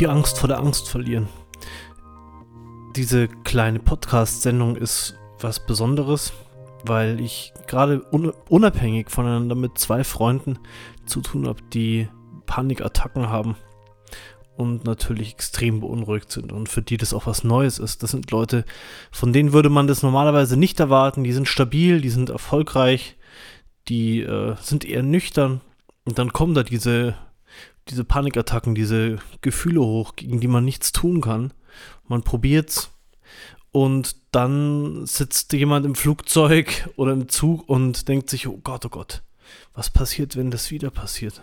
Die Angst vor der Angst verlieren. Diese kleine Podcast-Sendung ist was Besonderes, weil ich gerade unabhängig voneinander mit zwei Freunden zu tun habe, die Panikattacken haben und natürlich extrem beunruhigt sind und für die das auch was Neues ist. Das sind Leute, von denen würde man das normalerweise nicht erwarten. Die sind stabil, die sind erfolgreich, die äh, sind eher nüchtern und dann kommen da diese diese Panikattacken, diese Gefühle hoch, gegen die man nichts tun kann. Man probiert's und dann sitzt jemand im Flugzeug oder im Zug und denkt sich, oh Gott, oh Gott, was passiert, wenn das wieder passiert?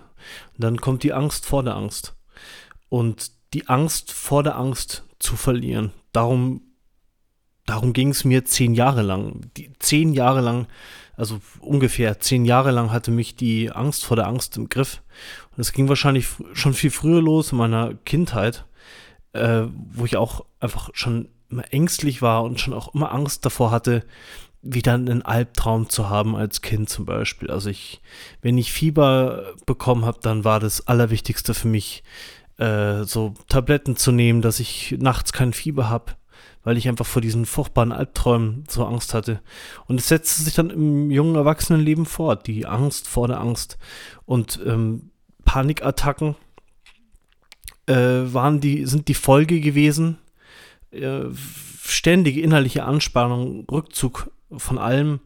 Und dann kommt die Angst vor der Angst. Und die Angst vor der Angst zu verlieren, darum, darum ging es mir zehn Jahre lang. Die, zehn Jahre lang also ungefähr zehn Jahre lang hatte mich die Angst vor der Angst im Griff. Es ging wahrscheinlich schon viel früher los in meiner Kindheit, äh, wo ich auch einfach schon immer ängstlich war und schon auch immer Angst davor hatte, wieder einen Albtraum zu haben als Kind zum Beispiel. Also ich, wenn ich Fieber bekommen habe, dann war das Allerwichtigste für mich, äh, so Tabletten zu nehmen, dass ich nachts kein Fieber habe weil ich einfach vor diesen furchtbaren Albträumen so Angst hatte. Und es setzte sich dann im jungen Erwachsenenleben fort, die Angst vor der Angst. Und ähm, Panikattacken äh, waren die, sind die Folge gewesen. Äh, ständige innerliche Anspannung, Rückzug von allem.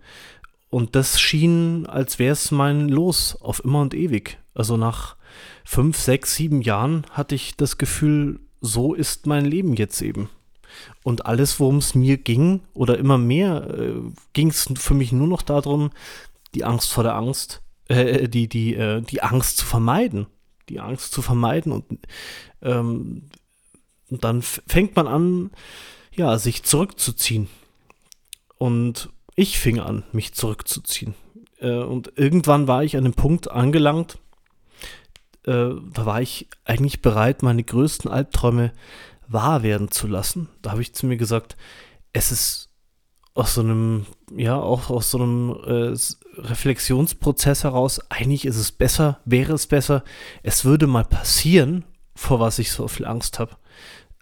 Und das schien, als wäre es mein Los auf immer und ewig. Also nach fünf, sechs, sieben Jahren hatte ich das Gefühl, so ist mein Leben jetzt eben. Und alles, worum es mir ging, oder immer mehr, äh, ging es für mich nur noch darum, die Angst vor der Angst, äh, die, die, äh, die Angst zu vermeiden. Die Angst zu vermeiden. Und, ähm, und dann fängt man an, ja, sich zurückzuziehen. Und ich fing an, mich zurückzuziehen. Äh, und irgendwann war ich an dem Punkt angelangt, äh, da war ich eigentlich bereit, meine größten Albträume wahr werden zu lassen. Da habe ich zu mir gesagt, es ist aus so einem, ja, auch aus so einem äh, Reflexionsprozess heraus, eigentlich ist es besser, wäre es besser, es würde mal passieren, vor was ich so viel Angst habe,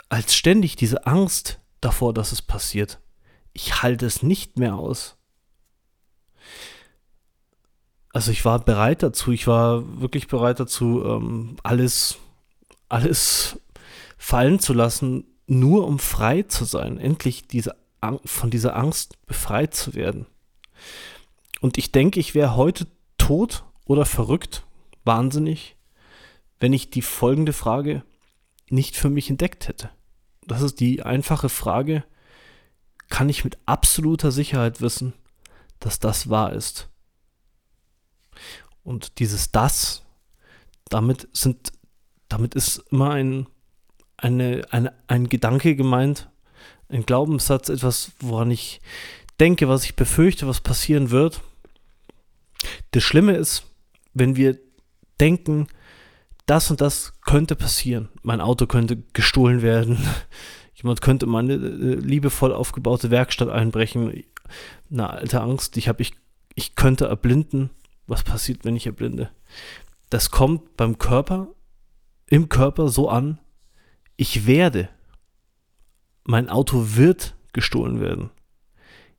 als ständig diese Angst davor, dass es passiert. Ich halte es nicht mehr aus. Also ich war bereit dazu, ich war wirklich bereit dazu, ähm, alles, alles fallen zu lassen, nur um frei zu sein, endlich diese, von dieser Angst befreit zu werden. Und ich denke, ich wäre heute tot oder verrückt, wahnsinnig, wenn ich die folgende Frage nicht für mich entdeckt hätte. Das ist die einfache Frage, kann ich mit absoluter Sicherheit wissen, dass das wahr ist? Und dieses das, damit sind, damit ist immer ein eine, eine, ein Gedanke gemeint, ein Glaubenssatz, etwas, woran ich denke, was ich befürchte, was passieren wird. Das Schlimme ist, wenn wir denken, das und das könnte passieren. Mein Auto könnte gestohlen werden. Jemand könnte meine äh, liebevoll aufgebaute Werkstatt einbrechen. Eine alte Angst. Ich habe, ich, ich könnte erblinden. Was passiert, wenn ich erblinde? Das kommt beim Körper, im Körper so an, ich werde, mein Auto wird gestohlen werden.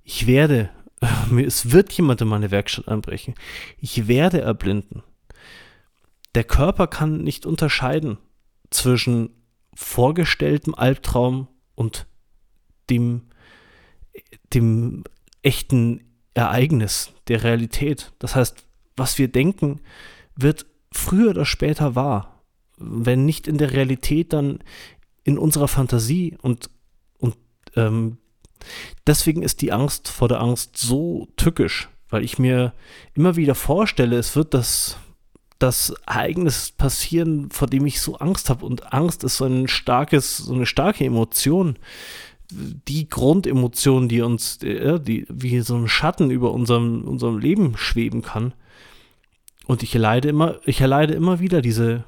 Ich werde, es wird jemand in meine Werkstatt einbrechen. Ich werde erblinden. Der Körper kann nicht unterscheiden zwischen vorgestelltem Albtraum und dem, dem echten Ereignis der Realität. Das heißt, was wir denken, wird früher oder später wahr wenn nicht in der Realität, dann in unserer Fantasie und, und ähm, deswegen ist die Angst vor der Angst so tückisch, weil ich mir immer wieder vorstelle, es wird das, das Ereignis passieren, vor dem ich so Angst habe. Und Angst ist so ein starkes, so eine starke Emotion. Die Grundemotion, die uns, äh, die wie so ein Schatten über unserem, unserem Leben schweben kann. Und ich erleide immer, ich erleide immer wieder diese,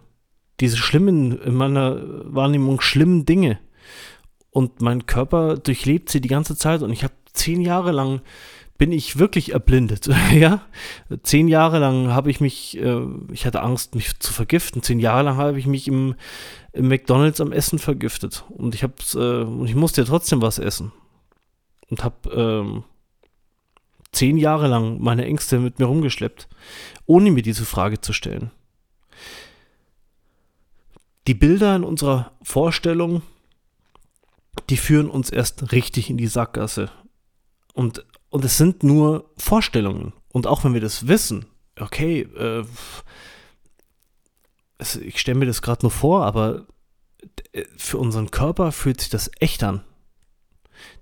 diese schlimmen, in meiner Wahrnehmung schlimmen Dinge. Und mein Körper durchlebt sie die ganze Zeit und ich habe zehn Jahre lang bin ich wirklich erblindet. ja, zehn Jahre lang habe ich mich, äh, ich hatte Angst, mich zu vergiften. Zehn Jahre lang habe ich mich im, im McDonald's am Essen vergiftet und ich habe, äh, und ich musste ja trotzdem was essen und habe ähm, zehn Jahre lang meine Ängste mit mir rumgeschleppt, ohne mir diese Frage zu stellen. Die Bilder in unserer Vorstellung, die führen uns erst richtig in die Sackgasse. Und, und es sind nur Vorstellungen. Und auch wenn wir das wissen, okay, äh, es, ich stelle mir das gerade nur vor, aber äh, für unseren Körper fühlt sich das echt an.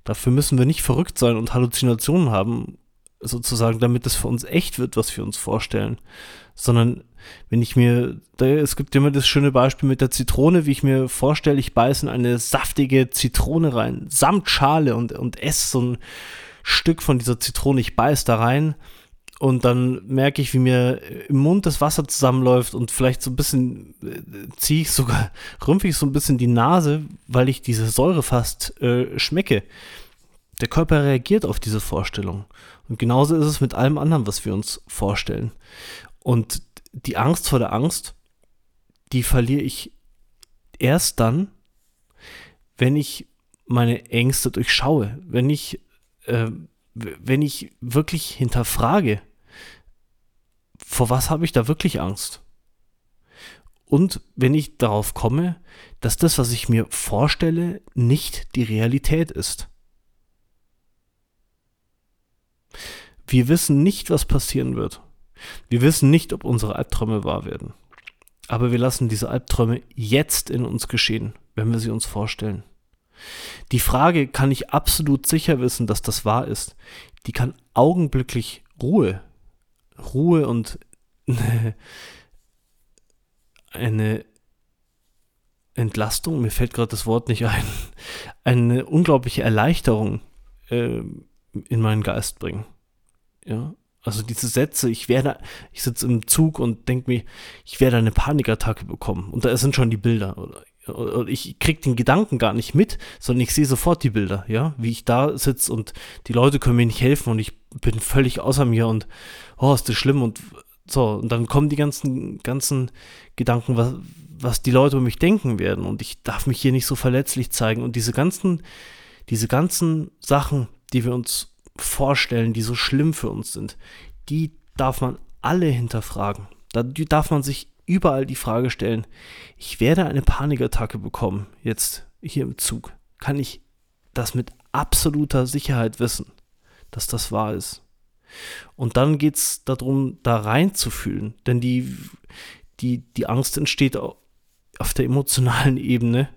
Dafür müssen wir nicht verrückt sein und Halluzinationen haben, sozusagen, damit es für uns echt wird, was wir uns vorstellen. Sondern wenn ich mir, es gibt immer das schöne Beispiel mit der Zitrone, wie ich mir vorstelle, ich beiße in eine saftige Zitrone rein, samt Schale und, und esse so ein Stück von dieser Zitrone, ich beiß da rein und dann merke ich, wie mir im Mund das Wasser zusammenläuft und vielleicht so ein bisschen äh, ziehe ich sogar, rümpfe ich so ein bisschen die Nase, weil ich diese Säure fast äh, schmecke. Der Körper reagiert auf diese Vorstellung. Und genauso ist es mit allem anderen, was wir uns vorstellen. Und die Angst vor der Angst, die verliere ich erst dann, wenn ich meine Ängste durchschaue, wenn ich, äh, wenn ich wirklich hinterfrage, vor was habe ich da wirklich Angst? Und wenn ich darauf komme, dass das, was ich mir vorstelle, nicht die Realität ist. Wir wissen nicht, was passieren wird. Wir wissen nicht, ob unsere Albträume wahr werden. Aber wir lassen diese Albträume jetzt in uns geschehen, wenn wir sie uns vorstellen. Die Frage, kann ich absolut sicher wissen, dass das wahr ist, die kann augenblicklich Ruhe, Ruhe und eine Entlastung, mir fällt gerade das Wort nicht ein, eine unglaubliche Erleichterung äh, in meinen Geist bringen. Ja, also diese Sätze, ich werde, ich sitze im Zug und denke mir, ich werde eine Panikattacke bekommen. Und da sind schon die Bilder. Oder, oder ich kriege den Gedanken gar nicht mit, sondern ich sehe sofort die Bilder, ja, wie ich da sitze und die Leute können mir nicht helfen und ich bin völlig außer mir und oh, ist das schlimm und so. Und dann kommen die ganzen, ganzen Gedanken, was, was die Leute über mich denken werden und ich darf mich hier nicht so verletzlich zeigen und diese ganzen, diese ganzen Sachen, die wir uns vorstellen, die so schlimm für uns sind, die darf man alle hinterfragen. Da darf man sich überall die Frage stellen, ich werde eine Panikattacke bekommen, jetzt hier im Zug. Kann ich das mit absoluter Sicherheit wissen, dass das wahr ist? Und dann geht es darum, da reinzufühlen, denn die, die, die Angst entsteht auf der emotionalen Ebene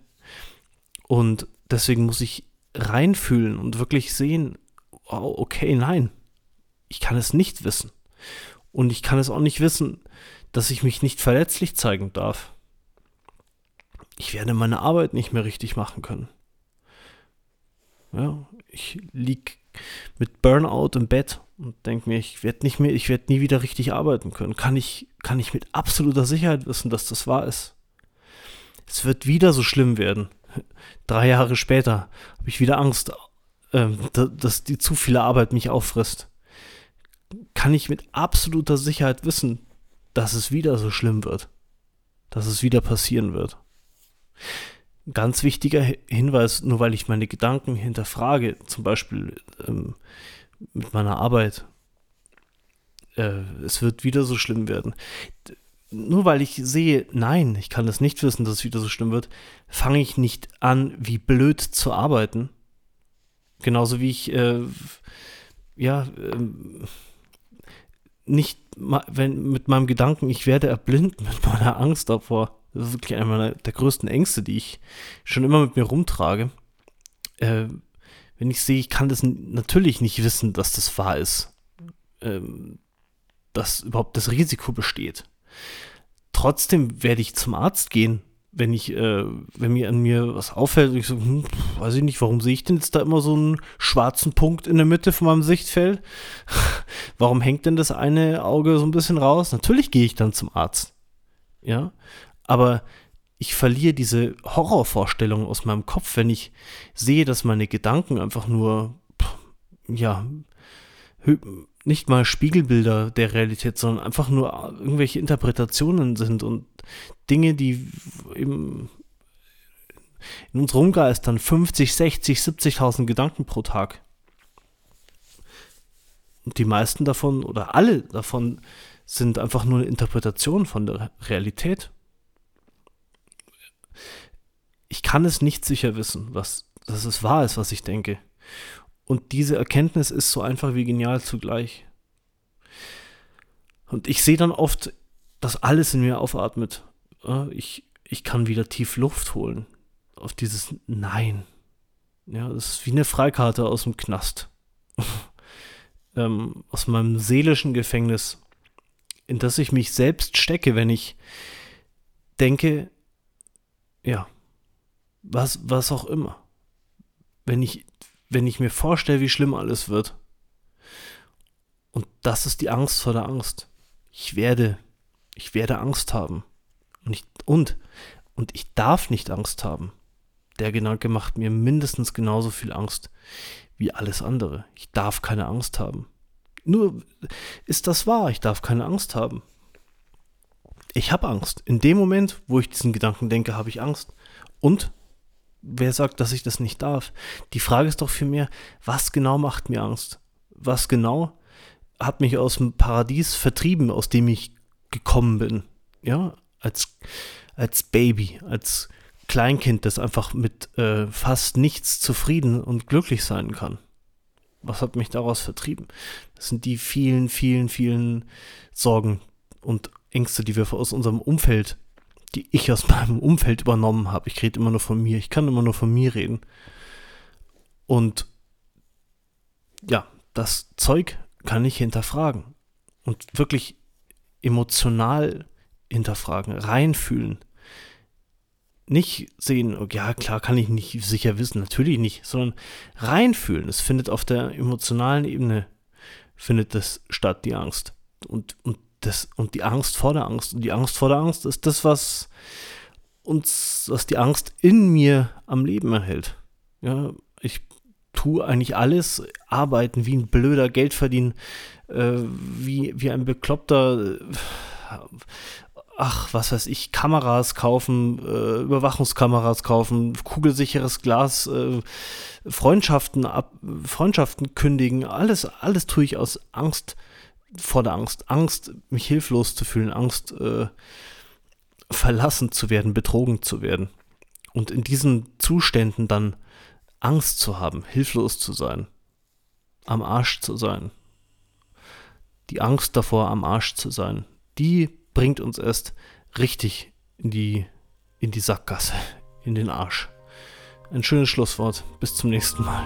und deswegen muss ich reinfühlen und wirklich sehen, oh, okay, nein, ich kann es nicht wissen. Und ich kann es auch nicht wissen, dass ich mich nicht verletzlich zeigen darf. Ich werde meine Arbeit nicht mehr richtig machen können. Ja, ich lieg mit Burnout im Bett und denke mir, ich werde nicht mehr, ich werde nie wieder richtig arbeiten können. Kann ich, kann ich mit absoluter Sicherheit wissen, dass das wahr ist. Es wird wieder so schlimm werden. Drei Jahre später habe ich wieder Angst, ähm, dass die zu viele Arbeit mich auffrisst, kann ich mit absoluter Sicherheit wissen, dass es wieder so schlimm wird, dass es wieder passieren wird. Ganz wichtiger Hinweis, nur weil ich meine Gedanken hinterfrage, zum Beispiel ähm, mit meiner Arbeit, äh, es wird wieder so schlimm werden. Nur weil ich sehe, nein, ich kann es nicht wissen, dass es wieder so schlimm wird, fange ich nicht an, wie blöd zu arbeiten, Genauso wie ich, äh, ja, äh, nicht wenn, mit meinem Gedanken, ich werde erblindet mit meiner Angst davor. Das ist wirklich einer der größten Ängste, die ich schon immer mit mir rumtrage. Äh, wenn ich sehe, ich kann das natürlich nicht wissen, dass das wahr ist. Ähm, dass überhaupt das Risiko besteht. Trotzdem werde ich zum Arzt gehen wenn ich, äh, wenn mir an mir was auffällt, ich so, hm, weiß ich nicht, warum sehe ich denn jetzt da immer so einen schwarzen Punkt in der Mitte von meinem Sichtfeld? warum hängt denn das eine Auge so ein bisschen raus? Natürlich gehe ich dann zum Arzt. Ja, aber ich verliere diese Horrorvorstellung aus meinem Kopf, wenn ich sehe, dass meine Gedanken einfach nur, ja, nicht mal Spiegelbilder der Realität, sondern einfach nur irgendwelche Interpretationen sind und Dinge, die im, in uns rumgeistern, 50, 60, 70.000 Gedanken pro Tag. Und die meisten davon oder alle davon sind einfach nur eine Interpretation von der Realität. Ich kann es nicht sicher wissen, was, dass es wahr ist, was ich denke. Und diese Erkenntnis ist so einfach wie genial zugleich. Und ich sehe dann oft, dass alles in mir aufatmet. Ich, ich kann wieder tief Luft holen. Auf dieses Nein. Ja, das ist wie eine Freikarte aus dem Knast. ähm, aus meinem seelischen Gefängnis, in das ich mich selbst stecke, wenn ich denke, ja, was, was auch immer. Wenn ich wenn ich mir vorstelle, wie schlimm alles wird. Und das ist die Angst vor der Angst. Ich werde, ich werde Angst haben. Und ich, und, und ich darf nicht Angst haben. Der Gedanke macht mir mindestens genauso viel Angst wie alles andere. Ich darf keine Angst haben. Nur ist das wahr, ich darf keine Angst haben. Ich habe Angst. In dem Moment, wo ich diesen Gedanken denke, habe ich Angst. Und wer sagt, dass ich das nicht darf? Die Frage ist doch vielmehr, was genau macht mir Angst? Was genau hat mich aus dem Paradies vertrieben, aus dem ich gekommen bin? Ja, als, als Baby, als Kleinkind, das einfach mit äh, fast nichts zufrieden und glücklich sein kann. Was hat mich daraus vertrieben? Das sind die vielen, vielen, vielen Sorgen und Ängste, die wir aus unserem Umfeld die ich aus meinem Umfeld übernommen habe. Ich rede immer nur von mir. Ich kann immer nur von mir reden. Und ja, das Zeug kann ich hinterfragen. Und wirklich emotional hinterfragen, reinfühlen. Nicht sehen, oh, ja, klar kann ich nicht sicher wissen, natürlich nicht, sondern reinfühlen. Es findet auf der emotionalen Ebene, findet das statt, die Angst. Und, und das, und die Angst vor der Angst. Und die Angst vor der Angst ist das, was uns, was die Angst in mir am Leben erhält. Ja, ich tue eigentlich alles, arbeiten wie ein blöder, Geld verdienen, äh, wie, wie ein Bekloppter, äh, ach, was weiß ich, Kameras kaufen, äh, Überwachungskameras kaufen, kugelsicheres Glas, äh, Freundschaften ab, Freundschaften kündigen, alles, alles tue ich aus Angst vor der Angst. Angst, mich hilflos zu fühlen, Angst, äh, verlassen zu werden, betrogen zu werden. Und in diesen Zuständen dann Angst zu haben, hilflos zu sein, am Arsch zu sein. Die Angst davor, am Arsch zu sein, die bringt uns erst richtig in die, in die Sackgasse, in den Arsch. Ein schönes Schlusswort. Bis zum nächsten Mal.